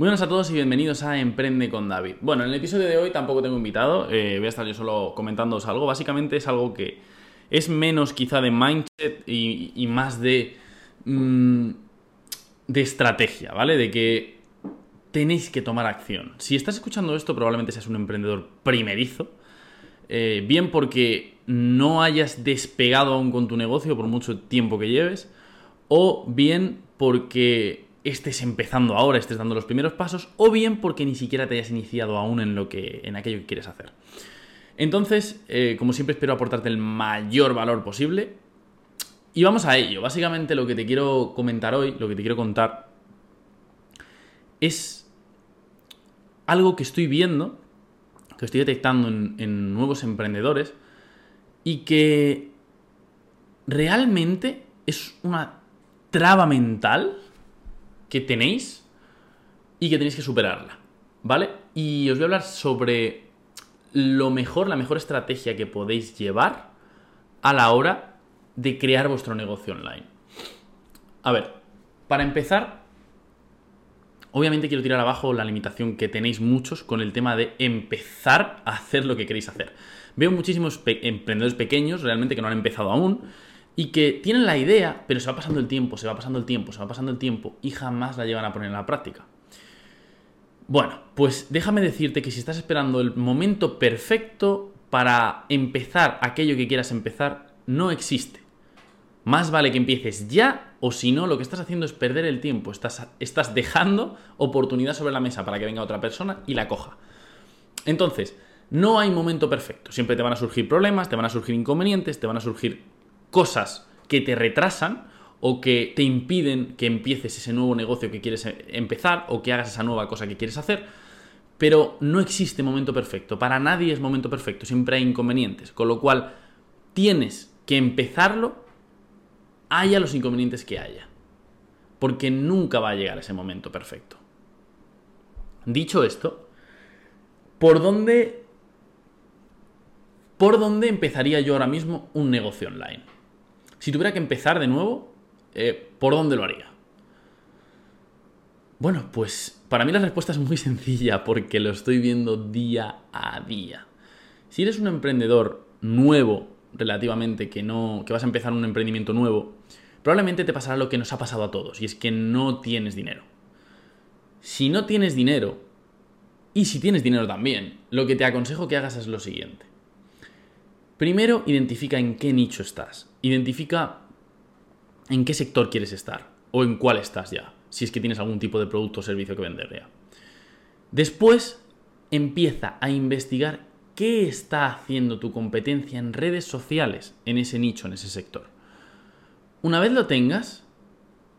buenas a todos y bienvenidos a Emprende con David. Bueno, en el episodio de hoy tampoco tengo invitado, eh, voy a estar yo solo comentándoos algo. Básicamente es algo que es menos quizá de mindset y, más de, mm, de estrategia, ¿vale? De que tenéis que tomar acción. Si estás escuchando esto, probablemente seas un emprendedor primerizo. Eh, bien porque no hayas despegado aún con tu negocio por mucho tiempo que lleves, o bien porque estés empezando ahora, estés dando los primeros pasos, o bien porque ni siquiera te hayas iniciado aún en, lo que, en aquello que quieres hacer. Entonces, eh, como siempre, espero aportarte el mayor valor posible. Y vamos a ello. Básicamente lo que te quiero comentar hoy, lo que te quiero contar, es algo que estoy viendo, que estoy detectando en nuevos emprendedores, y que realmente es una traba mental que tenéis y que tenéis que superarla, ¿vale? Y os voy a hablar sobre lo mejor, la mejor estrategia que podéis llevar a la hora de crear vuestro negocio online. A ver, para empezar, obviamente quiero tirar abajo la limitación que tenéis muchos con el tema de empezar a hacer lo que queréis hacer. Veo muchísimos emprendedores pequeños realmente que no han empezado aún y que tienen la idea, pero se va pasando el tiempo, se va pasando el tiempo, se va pasando el tiempo y jamás la llegan a poner en la práctica. Bueno, pues déjame decirte que si estás esperando el momento perfecto para empezar aquello que quieras empezar, no existe. Más vale que empieces ya o si no, lo que estás haciendo es perder el tiempo. Estás, estás dejando oportunidad sobre la mesa para que venga otra persona y la coja. Entonces, no hay momento perfecto. Siempre te van a surgir problemas, te van a surgir inconvenientes, te van a surgir cosas que te retrasan o que te impiden que empieces ese nuevo negocio que quieres empezar o que hagas esa nueva cosa que quieres hacer. Pero no existe momento perfecto. Para nadie es momento perfecto. Siempre hay inconvenientes. Con lo cual, tienes que empezarlo, haya los inconvenientes que haya. Porque nunca va a llegar ese momento perfecto. Dicho esto, ¿por dónde, ¿por dónde empezaría yo ahora mismo un negocio online? Si tuviera que empezar de nuevo, eh, ¿por dónde lo haría? Bueno, pues para mí la respuesta es muy sencilla porque lo estoy viendo día a día. Si eres un emprendedor nuevo, relativamente, que no. que vas a empezar un emprendimiento nuevo, probablemente te pasará lo que nos ha pasado a todos, y es que no tienes dinero. Si no tienes dinero, y si tienes dinero también, lo que te aconsejo que hagas es lo siguiente. Primero, identifica en qué nicho estás. Identifica en qué sector quieres estar o en cuál estás ya, si es que tienes algún tipo de producto o servicio que vender ya. Después, empieza a investigar qué está haciendo tu competencia en redes sociales en ese nicho, en ese sector. Una vez lo tengas,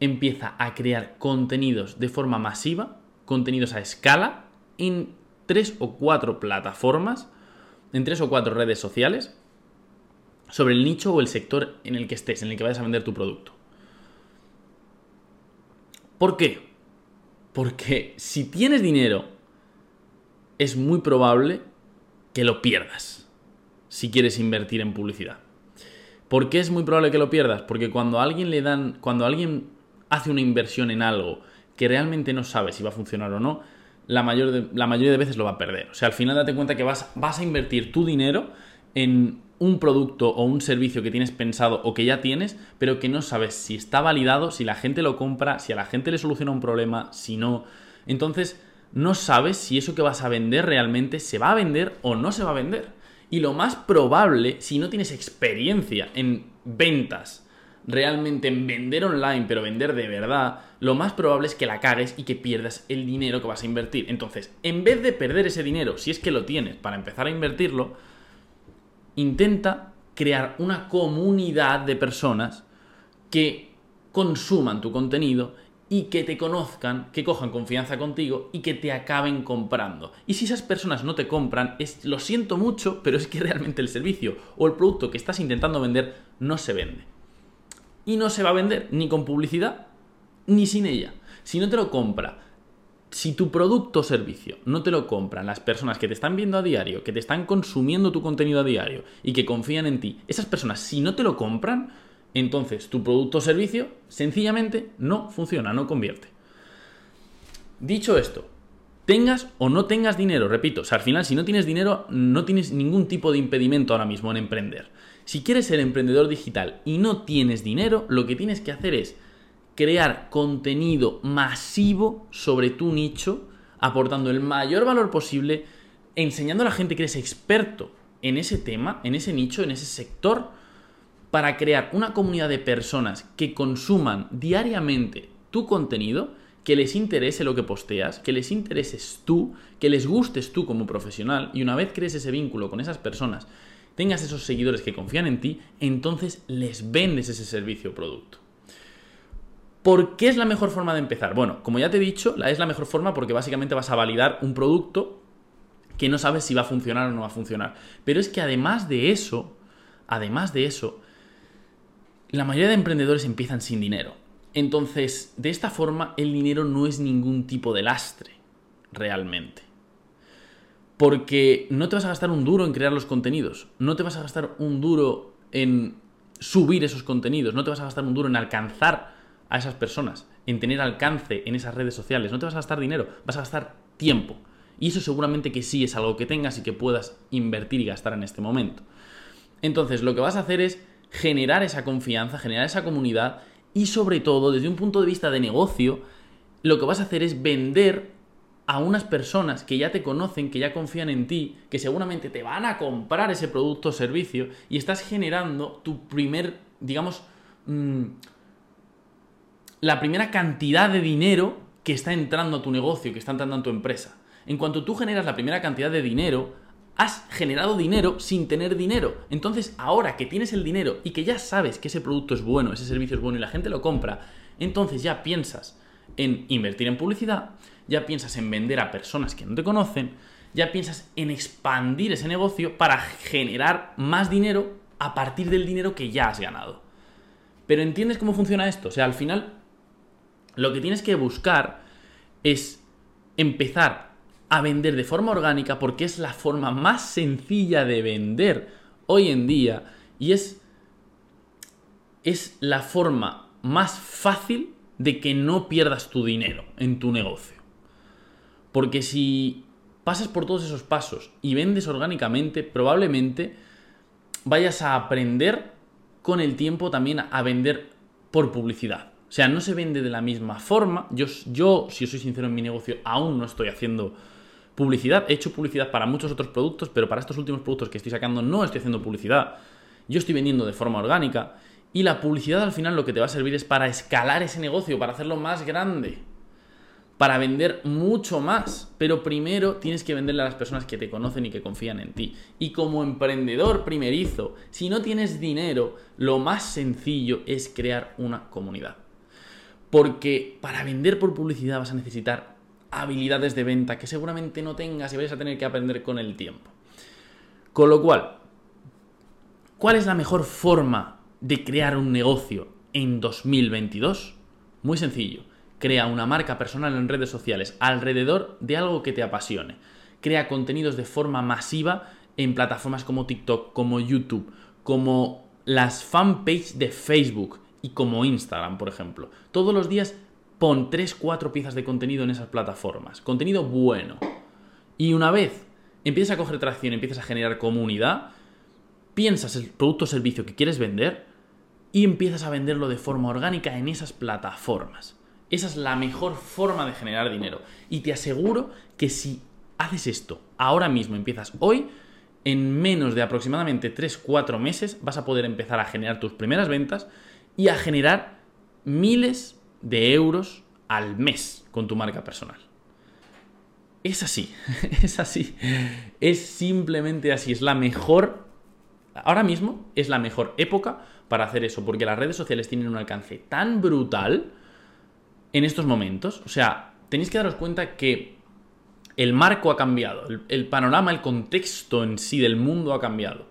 empieza a crear contenidos de forma masiva, contenidos a escala, en tres o cuatro plataformas, en tres o cuatro redes sociales, sobre el nicho o el sector en el que estés, en el que vayas a vender tu producto. ¿Por qué? Porque si tienes dinero, es muy probable que lo pierdas si quieres invertir en publicidad. ¿Por qué es muy probable que lo pierdas? Porque cuando alguien le dan, cuando alguien hace una inversión en algo que realmente no sabe si va a funcionar o no, la, mayor la mayoría de veces lo va a perder. O sea, al final date cuenta que vas, vas a invertir tu dinero en un producto o un servicio que tienes pensado o que ya tienes, pero que no sabes si está validado, si la gente lo compra, si a la gente le soluciona un problema, si no. Entonces, no sabes si eso que vas a vender realmente se va a vender o no se va a vender. Y lo más probable, si no tienes experiencia en ventas, realmente en vender online, pero vender de verdad, lo más probable es que la cagues y que pierdas el dinero que vas a invertir. Entonces, en vez de perder ese dinero, si es que lo tienes, para empezar a invertirlo, intenta crear una comunidad de personas que consuman tu contenido y que te conozcan, que cojan confianza contigo y que te acaben comprando. Y si esas personas no te compran, es lo siento mucho, pero es que realmente el servicio o el producto que estás intentando vender no se vende. Y no se va a vender ni con publicidad ni sin ella. Si no te lo compra si tu producto o servicio no te lo compran las personas que te están viendo a diario, que te están consumiendo tu contenido a diario y que confían en ti, esas personas si no te lo compran, entonces tu producto o servicio sencillamente no funciona, no convierte. Dicho esto, tengas o no tengas dinero, repito, al final si no tienes dinero no tienes ningún tipo de impedimento ahora mismo en emprender. Si quieres ser emprendedor digital y no tienes dinero, lo que tienes que hacer es crear contenido masivo sobre tu nicho, aportando el mayor valor posible, enseñando a la gente que eres experto en ese tema, en ese nicho, en ese sector, para crear una comunidad de personas que consuman diariamente tu contenido, que les interese lo que posteas, que les intereses tú, que les gustes tú como profesional y una vez crees ese vínculo con esas personas, tengas esos seguidores que confían en ti, entonces les vendes ese servicio o producto. ¿Por qué es la mejor forma de empezar? Bueno, como ya te he dicho, es la mejor forma porque básicamente vas a validar un producto que no sabes si va a funcionar o no va a funcionar. Pero es que además de eso, además de eso, la mayoría de emprendedores empiezan sin dinero. Entonces, de esta forma, el dinero no es ningún tipo de lastre, realmente. Porque no te vas a gastar un duro en crear los contenidos, no te vas a gastar un duro en subir esos contenidos, no te vas a gastar un duro en alcanzar a esas personas, en tener alcance en esas redes sociales. No te vas a gastar dinero, vas a gastar tiempo. Y eso seguramente que sí es algo que tengas y que puedas invertir y gastar en este momento. Entonces, lo que vas a hacer es generar esa confianza, generar esa comunidad y sobre todo, desde un punto de vista de negocio, lo que vas a hacer es vender a unas personas que ya te conocen, que ya confían en ti, que seguramente te van a comprar ese producto o servicio y estás generando tu primer, digamos, mm, la primera cantidad de dinero que está entrando a tu negocio, que está entrando a tu empresa. En cuanto tú generas la primera cantidad de dinero, has generado dinero sin tener dinero. Entonces, ahora que tienes el dinero y que ya sabes que ese producto es bueno, ese servicio es bueno y la gente lo compra, entonces ya piensas en invertir en publicidad, ya piensas en vender a personas que no te conocen, ya piensas en expandir ese negocio para generar más dinero a partir del dinero que ya has ganado. Pero ¿entiendes cómo funciona esto? O sea, al final lo que tienes que buscar es empezar a vender de forma orgánica porque es la forma más sencilla de vender hoy en día y es, es la forma más fácil de que no pierdas tu dinero en tu negocio. Porque si pasas por todos esos pasos y vendes orgánicamente, probablemente vayas a aprender con el tiempo también a vender por publicidad. O sea, no se vende de la misma forma. Yo, yo, si soy sincero en mi negocio, aún no estoy haciendo publicidad. He hecho publicidad para muchos otros productos, pero para estos últimos productos que estoy sacando no estoy haciendo publicidad. Yo estoy vendiendo de forma orgánica. Y la publicidad al final lo que te va a servir es para escalar ese negocio, para hacerlo más grande. Para vender mucho más. Pero primero tienes que venderle a las personas que te conocen y que confían en ti. Y como emprendedor primerizo, si no tienes dinero, lo más sencillo es crear una comunidad. Porque para vender por publicidad vas a necesitar habilidades de venta que seguramente no tengas y vais a tener que aprender con el tiempo. Con lo cual, ¿cuál es la mejor forma de crear un negocio en 2022? Muy sencillo. Crea una marca personal en redes sociales alrededor de algo que te apasione. Crea contenidos de forma masiva en plataformas como TikTok, como YouTube, como las fanpages de Facebook, y como Instagram, por ejemplo. Todos los días pon 3-4 piezas de contenido en esas plataformas. Contenido bueno. Y una vez empiezas a coger tracción, empiezas a generar comunidad, piensas el producto o servicio que quieres vender y empiezas a venderlo de forma orgánica en esas plataformas. Esa es la mejor forma de generar dinero. Y te aseguro que si haces esto ahora mismo, empiezas hoy, en menos de aproximadamente 3-4 meses vas a poder empezar a generar tus primeras ventas y a generar miles de euros al mes con tu marca personal. Es así, es así. Es simplemente así. Es la mejor, ahora mismo es la mejor época para hacer eso, porque las redes sociales tienen un alcance tan brutal en estos momentos. O sea, tenéis que daros cuenta que el marco ha cambiado, el, el panorama, el contexto en sí del mundo ha cambiado.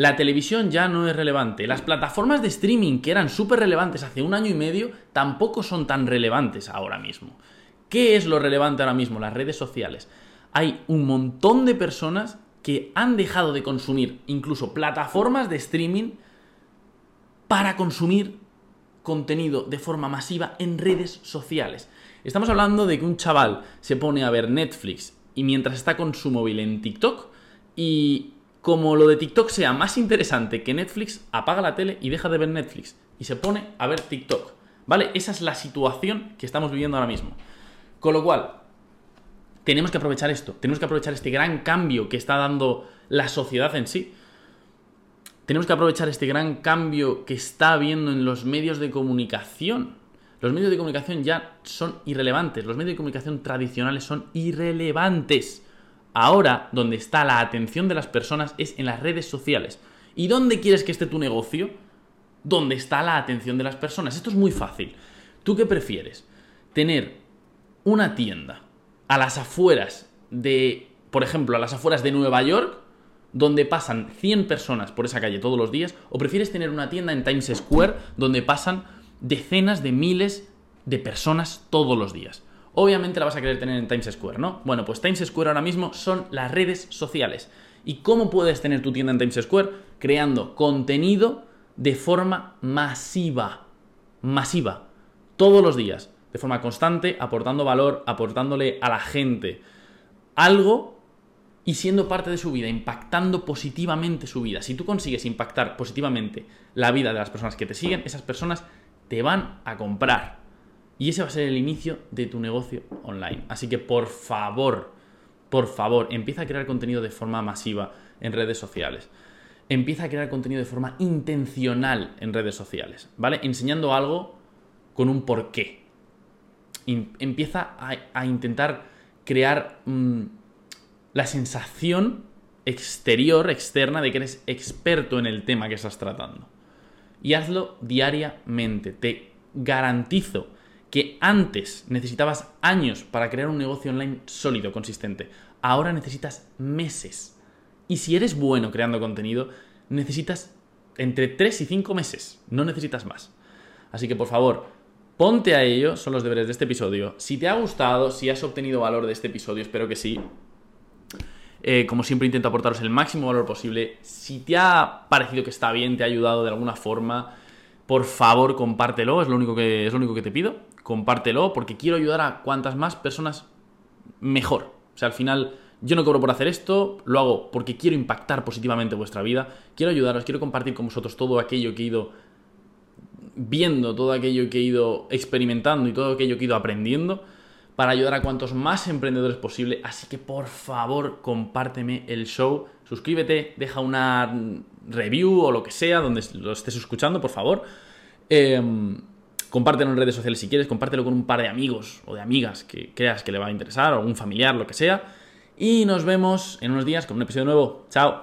La televisión ya no es relevante. Las plataformas de streaming que eran súper relevantes hace un año y medio tampoco son tan relevantes ahora mismo. ¿Qué es lo relevante ahora mismo? Las redes sociales. Hay un montón de personas que han dejado de consumir incluso plataformas de streaming para consumir contenido de forma masiva en redes sociales. Estamos hablando de que un chaval se pone a ver Netflix y mientras está con su móvil en TikTok y como lo de TikTok sea más interesante que Netflix, apaga la tele y deja de ver Netflix y se pone a ver TikTok. ¿Vale? Esa es la situación que estamos viviendo ahora mismo. Con lo cual, tenemos que aprovechar esto, tenemos que aprovechar este gran cambio que está dando la sociedad en sí. Tenemos que aprovechar este gran cambio que está habiendo en los medios de comunicación. Los medios de comunicación ya son irrelevantes, los medios de comunicación tradicionales son irrelevantes. Ahora, donde está la atención de las personas es en las redes sociales. ¿Y dónde quieres que esté tu negocio? Donde está la atención de las personas. Esto es muy fácil. ¿Tú qué prefieres? Tener una tienda a las afueras de, por ejemplo, a las afueras de Nueva York, donde pasan 100 personas por esa calle todos los días, o prefieres tener una tienda en Times Square donde pasan decenas de miles de personas todos los días. Obviamente la vas a querer tener en Times Square, ¿no? Bueno, pues Times Square ahora mismo son las redes sociales. ¿Y cómo puedes tener tu tienda en Times Square? Creando contenido de forma masiva. Masiva. Todos los días. De forma constante, aportando valor, aportándole a la gente algo y siendo parte de su vida, impactando positivamente su vida. Si tú consigues impactar positivamente la vida de las personas que te siguen, esas personas te van a comprar. Y ese va a ser el inicio de tu negocio online. Así que por favor, por favor, empieza a crear contenido de forma masiva en redes sociales. Empieza a crear contenido de forma intencional en redes sociales, ¿vale? Enseñando algo con un porqué. Empieza a, intentar crear mm, la sensación exterior, externa, de que eres experto en el tema que estás tratando. Y hazlo diariamente. Te garantizo que antes necesitabas años para crear un negocio online sólido, consistente. Ahora necesitas meses. Y si eres bueno creando contenido, necesitas entre 3 y 5 meses. No necesitas más. Así que por favor, ponte a ello. Son los deberes de este episodio. Si te ha gustado, si has obtenido valor de este episodio, espero que sí. Eh, como siempre intento aportaros el máximo valor posible. Si te ha parecido que está bien, te ha ayudado de alguna forma, por favor compártelo, es lo único que, es lo único que te pido. Compártelo, porque quiero ayudar a cuantas más personas mejor. O sea, al final yo no cobro por hacer esto, lo hago porque quiero impactar positivamente vuestra vida, quiero ayudaros, quiero compartir con vosotros todo aquello que he ido viendo, todo aquello que he ido experimentando y todo aquello que he ido aprendiendo para ayudar a cuantos más emprendedores posible. Así que por favor, compárteme el show, suscríbete, deja una review o lo que sea donde lo estés escuchando, por favor. Eh, Compártelo en redes sociales si quieres, compártelo con un par de amigos o de amigas que creas que le va a interesar, o algún familiar, lo que sea. Y nos vemos en unos días con un episodio nuevo. Chao.